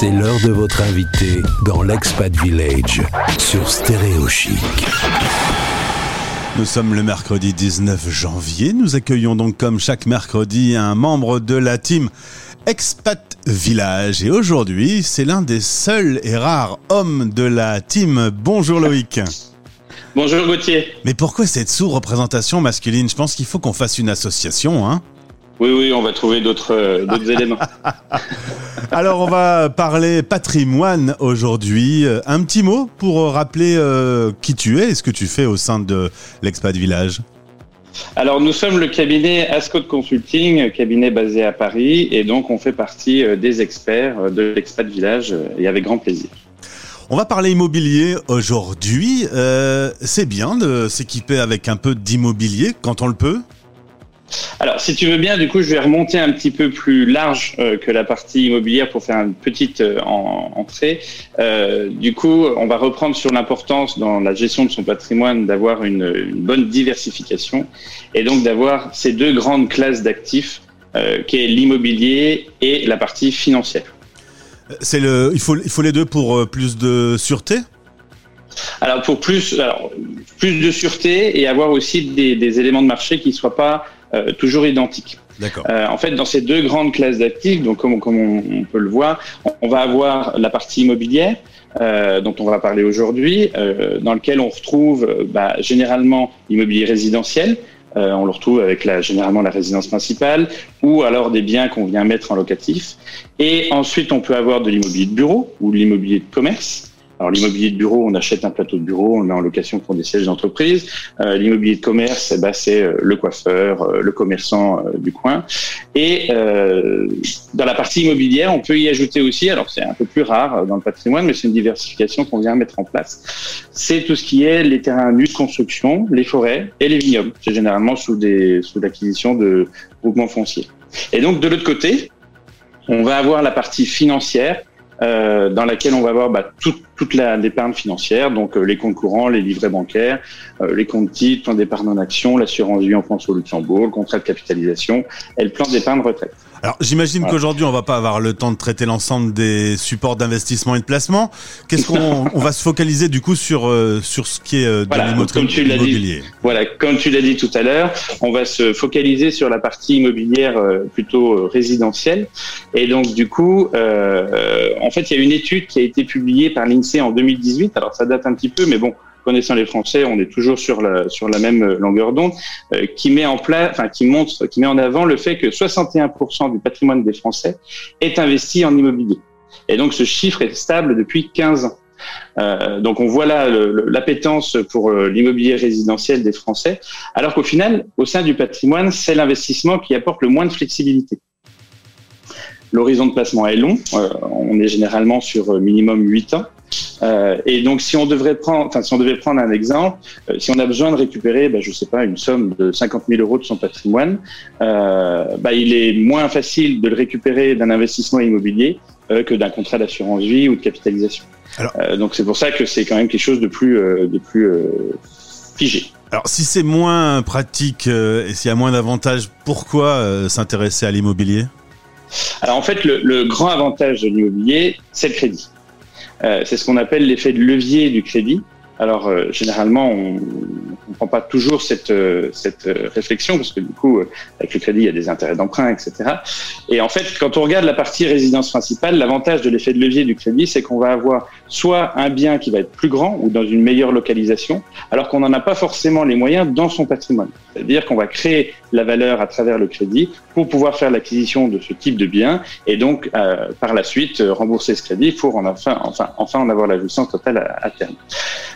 C'est l'heure de votre invité dans l'Expat Village sur Stéréo Chic. Nous sommes le mercredi 19 janvier. Nous accueillons donc comme chaque mercredi un membre de la team Expat Village. Et aujourd'hui, c'est l'un des seuls et rares hommes de la team. Bonjour Loïc. Bonjour Gauthier. Mais pourquoi cette sous-représentation masculine? Je pense qu'il faut qu'on fasse une association, hein oui, oui, on va trouver d'autres euh, éléments. Alors, on va parler patrimoine aujourd'hui. Euh, un petit mot pour euh, rappeler qui tu es et ce que tu fais au sein de l'Expat Village. Alors, nous sommes le cabinet Ascot Consulting, cabinet basé à Paris, et donc on fait partie des experts de l'Expat Village, et avec grand plaisir. On va parler immobilier aujourd'hui. c'est bien de s'équiper avec un peu d'immobilier quand on le peut alors, si tu veux bien, du coup, je vais remonter un petit peu plus large euh, que la partie immobilière pour faire une petite euh, entrée. Euh, du coup, on va reprendre sur l'importance dans la gestion de son patrimoine d'avoir une, une, bonne diversification et donc d'avoir ces deux grandes classes d'actifs qui est l'immobilier et la partie financière. C'est le, il faut, il faut les deux pour plus de sûreté? Alors pour plus, alors, plus de sûreté et avoir aussi des, des éléments de marché qui ne soient pas euh, toujours identiques. Euh, en fait, dans ces deux grandes classes d'actifs, donc comme, comme on, peut le voir, on, va avoir la partie immobilière, euh, dont on va parler aujourd'hui, dans lequel on retrouve bah, généralement l'immobilier résidentiel. Euh, on le retrouve avec la, généralement la résidence principale ou alors des biens qu'on vient mettre en locatif. Et ensuite, on peut avoir de l'immobilier de bureau ou de l'immobilier de commerce. Alors l'immobilier de bureau, on achète un plateau de bureau, on met en location pour des sièges d'entreprise. Euh, l'immobilier de commerce, eh ben, c'est euh, le coiffeur, euh, le commerçant du coin. Et dans la partie immobilière, on peut y ajouter aussi, alors c'est un peu plus rare dans le patrimoine, mais c'est une diversification qu'on vient mettre en place. C'est tout ce qui est les terrains nus de construction, les forêts et les vignobles. C'est généralement sous des sous l'acquisition de groupements fonciers. Et donc de l'autre côté, on va avoir la partie financière euh, dans laquelle on va avoir bah, toute, toute l'épargne financière, donc euh, les comptes courants, les livrets bancaires, euh, les comptes titres, plan d'épargne en action, l'assurance vie en France au Luxembourg, le contrat de capitalisation et le plan d'épargne retraite. Alors j'imagine qu'aujourd'hui on va pas avoir le temps de traiter l'ensemble des supports d'investissement et de placement. Qu'est-ce qu'on on va se focaliser du coup sur euh, sur ce qui est euh, de l'immobilier Voilà, comme tu l'as dit tout à l'heure, on va se focaliser sur la partie immobilière euh, plutôt résidentielle. Et donc du coup, en fait, il y a une étude qui a été publiée par l'INSEE en 2018. Alors ça date un petit peu, mais bon, connaissant les Français, on est toujours sur la même longueur d'onde, euh, qui met en place, enfin qui montre, qui met en avant le fait que 61% du patrimoine des Français est investi en immobilier. Et donc ce chiffre est stable depuis 15 ans. Euh, donc on voit là l'appétence pour euh, l'immobilier résidentiel des Français, alors qu'au final, au sein du patrimoine, c'est l'investissement qui apporte le moins de flexibilité. L'horizon de placement est long, euh, on est généralement sur minimum 8 ans. Euh, et donc, si on devrait prendre, enfin, si on devait prendre un exemple, euh, si on a besoin de récupérer, ben, je sais pas, une somme de 50 000 euros de son patrimoine, euh, ben, il est moins facile de le récupérer d'un investissement immobilier euh, que d'un contrat d'assurance vie ou de capitalisation. Donc, c'est pour ça que c'est quand même quelque chose de plus, de plus figé. Alors, si c'est moins pratique et s'il y a moins d'avantages, pourquoi s'intéresser à l'immobilier? Alors, en fait, le, le grand avantage de l'immobilier, c'est le crédit. Euh, c'est ce qu'on appelle l'effet de levier du crédit. Alors euh, généralement, on ne prend pas toujours cette, euh, cette réflexion parce que du coup, avec le crédit, il y a des intérêts d'emprunt, etc. Et en fait, quand on regarde la partie résidence principale, l'avantage de l'effet de levier du crédit, c'est qu'on va avoir soit un bien qui va être plus grand ou dans une meilleure localisation, alors qu'on n'en a pas forcément les moyens dans son patrimoine. C'est-à-dire qu'on va créer la valeur à travers le crédit pour pouvoir faire l'acquisition de ce type de bien et donc euh, par la suite euh, rembourser ce crédit pour en enfin, enfin, enfin en avoir la jouissance totale à, terme.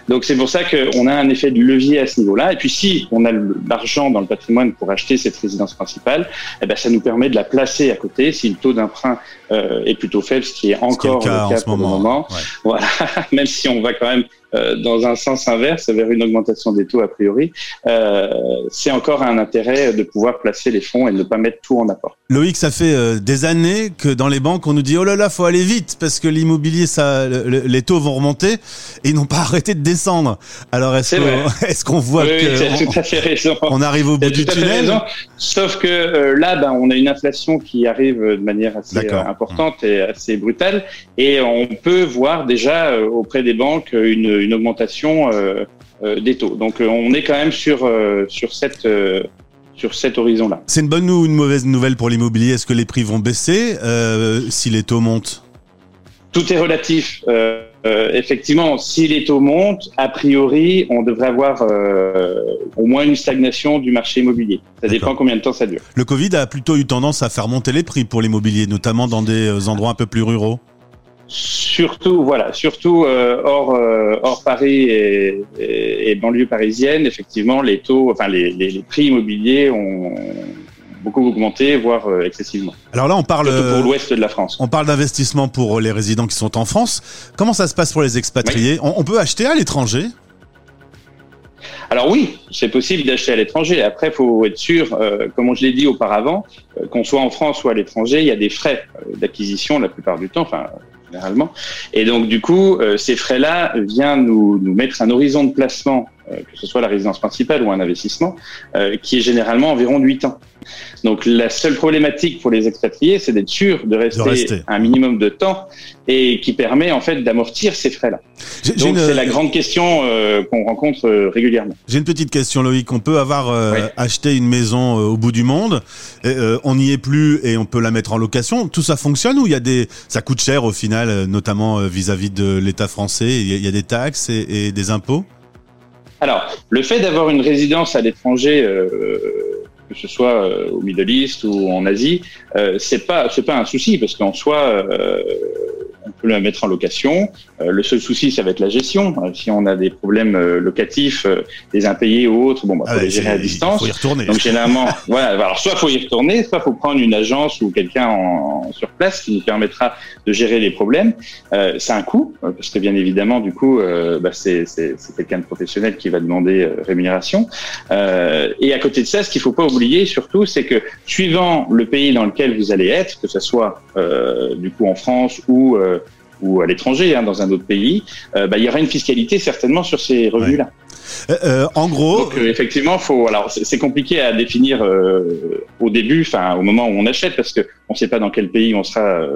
Donc c'est pour ça qu'on a un effet de levier à ce niveau-là. Et puis si on a l'argent dans le patrimoine pour acheter cette résidence principale, eh ben, ça nous permet de la placer à côté si le taux d'emprunt euh, est plutôt faible, ce qui est encore le cas, en ce moment. Voilà, même si on va quand même dans un sens inverse, vers une augmentation des taux a priori, euh, c'est encore un intérêt de pouvoir placer les fonds et ne pas mettre tout en apport. Loïc, ça fait euh, des années que dans les banques, on nous dit oh là là, faut aller vite parce que l'immobilier, ça, les taux vont remonter et ils n'ont pas arrêté de descendre. Alors est-ce qu'on est qu'on voit oui, que tout à fait raison. on arrive au bout du tunnel raison. Sauf que là, ben, on a une inflation qui arrive de manière assez importante et assez brutale et on peut voir déjà auprès des banques une, une augmentation des taux. Donc on est quand même sur sur cette sur cet horizon-là. C'est une bonne ou une mauvaise nouvelle pour l'immobilier? Est-ce que les prix vont baisser euh, si les taux montent? Tout est relatif. Euh, euh, effectivement, si les taux montent, a priori, on devrait avoir au moins une stagnation du marché immobilier. Ça dépend combien de temps ça dure. Le Covid a plutôt eu tendance à faire monter les prix pour l'immobilier, notamment dans des endroits un peu plus ruraux. Surtout, voilà, surtout euh, hors, euh, hors Paris et, et, banlieue parisienne, effectivement, les taux, enfin les, les, prix immobiliers ont beaucoup augmenté, voire euh, excessivement. Alors là, on parle pour l'ouest de la France. On parle d'investissement pour les résidents qui sont en France. Comment ça se passe pour les expatriés on, peut acheter à l'étranger? Alors oui, c'est possible d'acheter à l'étranger. Après, il faut être sûr, comme je l'ai dit auparavant, qu'on soit en France ou à l'étranger, il y a des frais d'acquisition la plupart du temps. Enfin, Et donc, du coup, euh, ces frais-là viennent nous, nous mettre un horizon de placement, que ce soit la résidence principale ou un investissement, euh, qui est généralement environ 8 ans. Donc la seule problématique pour les expatriés, c'est d'être sûr de rester, un minimum de temps et qui permet en fait d'amortir ces frais-là. Donc c'est la grande question euh, qu'on rencontre euh, régulièrement. J'ai une petite question Loïc. On peut avoir euh, acheté une maison au bout du monde, on n'y est plus et on peut la mettre en location. Tout ça fonctionne ou il y a des, ça coûte cher au final, notamment vis-à-vis de l'État français? Il y, a des taxes et, et des impôts? Alors le fait d'avoir une résidence à l'étranger que ce soit euh, au Middle East ou en Asie, euh, c'est pas c'est pas un souci parce qu'en soi euh, peut la mettre en location. Euh, le seul souci, ça va être la gestion. Euh, si on a des problèmes euh, locatifs, des impayés ou autres, bon, bah, faut ah les gérer à distance. Il faut y retourner. Donc généralement, voilà. Alors soit faut y retourner, soit faut prendre une agence ou quelqu'un en, sur place qui nous permettra de gérer les problèmes. Euh, c'est un coût parce que bien évidemment, du coup, bah, c'est quelqu'un de professionnel qui va demander rémunération. et à côté de ça, ce qu'il faut pas oublier surtout, c'est que suivant le pays dans lequel vous allez être, que ce soit du coup en France ou ou à l'étranger, hein, dans un autre pays, euh, bah, il y aura une fiscalité certainement sur ces revenus-là. Euh, euh, en gros, Donc, effectivement, faut. Alors, c'est compliqué à définir au début, enfin, au moment où on achète, parce que on ne sait pas dans quel pays on sera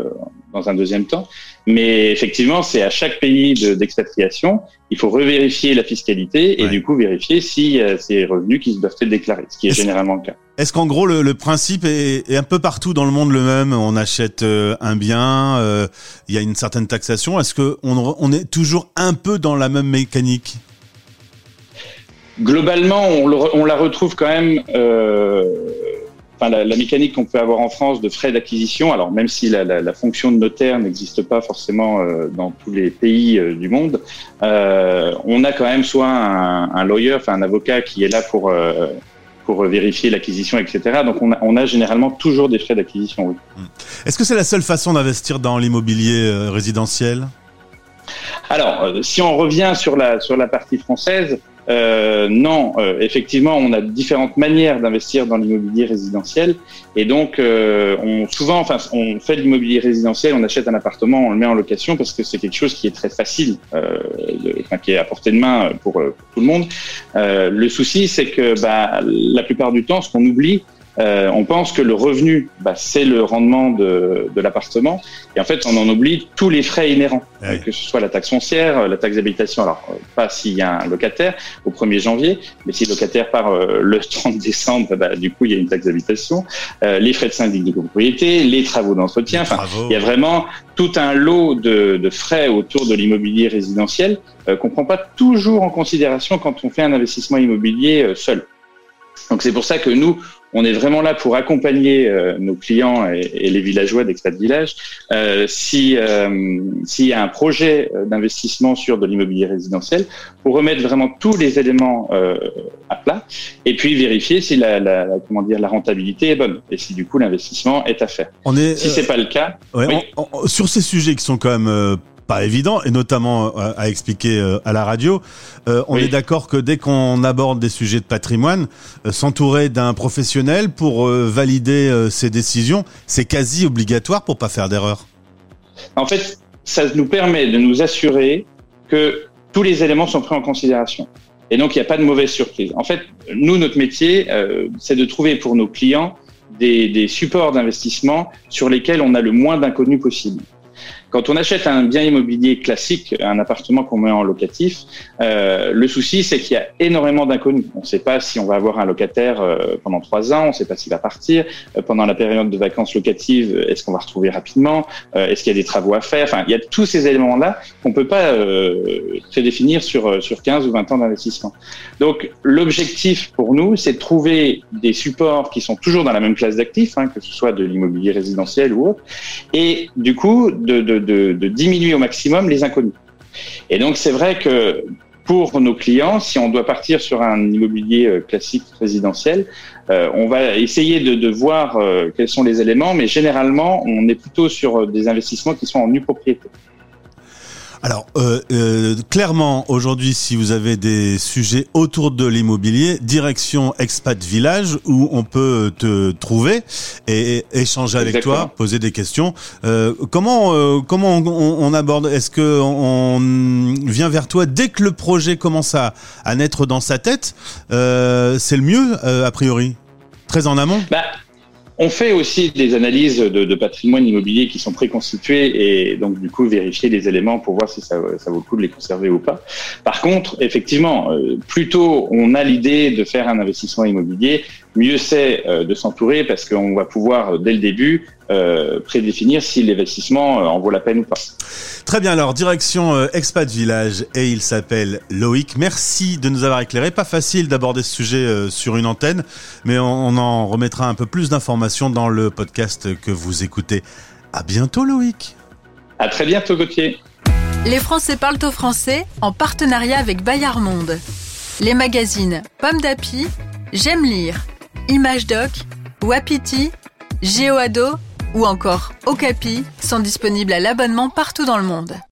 dans un deuxième temps. Mais effectivement, c'est à chaque pays d'expatriation, il faut revérifier la fiscalité et du coup vérifier si euh, ces revenus qui doivent être déclarés, ce qui est, généralement le cas. Est-ce qu'en gros le, principe est, un peu partout dans le monde le même? On achète euh, un bien, euh, il y a une certaine taxation. Est-ce que on, est toujours un peu dans la même mécanique? Globalement, on, on, la retrouve quand même enfin, la, la mécanique qu'on peut avoir en France de frais d'acquisition, alors même si la, la, la fonction de notaire n'existe pas forcément euh, dans tous les pays euh, du monde, euh, on a quand même soit un, un, lawyer, enfin un avocat qui est là pour pour vérifier l'acquisition, etc. Donc on a, on a, généralement toujours des frais d'acquisition. Oui. Hmm. Est-ce que c'est la seule façon d'investir dans l'immobilier résidentiel? Alors, si on revient sur la sur la partie française, euh, non, euh, effectivement, on a différentes manières d'investir dans l'immobilier résidentiel, et donc euh, on, souvent, enfin, on fait de l'immobilier résidentiel, on achète un appartement, on le met en location parce que c'est quelque chose qui est très facile, euh, de, enfin, qui est à portée de main pour, pour tout le monde. le souci, c'est que bah, la plupart du temps, ce qu'on oublie, euh, on pense que le revenu, bah, c'est le rendement de, de l'appartement, et en fait, on en oublie tous les frais inhérents, que ce soit la taxe foncière, la taxe d'habitation, alors euh, pas s'il y a un locataire au 1er janvier, mais si le locataire part euh, le 30 décembre, bah, du coup, il y a une taxe d'habitation, euh, les frais de syndic de propriété, les travaux d'entretien, enfin, il y a vraiment tout un lot de, de frais autour de l'immobilier résidentiel qu'on prend pas toujours en considération quand on fait un investissement immobilier seul. Donc c'est pour ça que nous, on est vraiment là pour accompagner euh, nos clients et, les villageois d'Expat Village. Euh, si euh, s'il y a un projet d'investissement sur de l'immobilier résidentiel, pour remettre vraiment tous les éléments à plat et puis vérifier si la, la, comment dire la rentabilité est bonne et si du coup l'investissement est à faire. On est, si c'est pas le cas, sur ces sujets qui sont quand même pas évident, et notamment à expliquer à la radio. on est d'accord que dès qu'on aborde des sujets de patrimoine, s'entourer d'un professionnel pour valider ses décisions, c'est quasi obligatoire pour pas faire d'erreur. En fait, ça nous permet de nous assurer que tous les éléments sont pris en considération. Et donc, il n'y a pas de mauvaise surprise. En fait, nous, notre métier, euh, c'est de trouver pour nos clients des, des supports d'investissement sur lesquels on a le moins d'inconnus possible. Quand on achète un bien immobilier classique, un appartement qu'on met en locatif, euh, le souci c'est qu'il y a énormément d'inconnus. On ne sait pas si on va avoir un locataire euh, pendant trois ans, on ne sait pas s'il va partir. Euh, pendant la période de vacances locatives, est-ce qu'on va retrouver rapidement? Est-ce qu'il y a des travaux à faire? Enfin, il y a tous ces éléments-là qu'on peut pas prédéfinir sur sur 15 ou 20 ans d'investissement. Donc l'objectif pour nous, c'est de trouver des supports qui sont toujours dans la même classe d'actifs, hein, que ce soit de l'immobilier résidentiel ou autre, et du coup de de, diminuer au maximum les inconnus. Et donc c'est vrai que pour nos clients, si on doit partir sur un immobilier euh, classique résidentiel, euh, on va essayer de, voir euh, quels sont les éléments, mais généralement, on est plutôt sur des investissements qui sont en nue propriété. Alors, euh, euh, clairement, aujourd'hui, si vous avez des sujets autour de l'immobilier, direction Expat Village, où on peut te trouver et échanger avec toi, poser des questions. Euh, comment euh, comment on, aborde? Est-ce que on vient vers toi dès que le projet commence à, à naître dans sa tête? Euh, C'est le mieux, a priori. Très en amont. Bah, on fait aussi des analyses de, patrimoine immobilier qui sont préconstituées et donc du coup vérifier les éléments pour voir si ça, ça vaut le coup de les conserver ou pas. Par contre, effectivement, euh, plus tôt on a l'idée de faire un investissement immobilier, mieux c'est euh, de s'entourer parce qu'on va pouvoir dès le début euh, prédéfinir si l'investissement en vaut la peine ou pas. Très bien, alors direction euh, Expat Village et il s'appelle Loïc. Merci de nous avoir éclairé. Pas facile d'aborder ce sujet euh, sur une antenne, mais on, en remettra un peu plus d'informations dans le podcast que vous écoutez. À bientôt Loïc. À très bientôt Gauthier. Les Français parlent au français en partenariat avec Bayard Monde. Les magazines Pomme d'Api, J'aime lire, Image Doc, Wapiti, GeoAdo ou encore Okapi sont disponibles à l'abonnement partout dans le monde.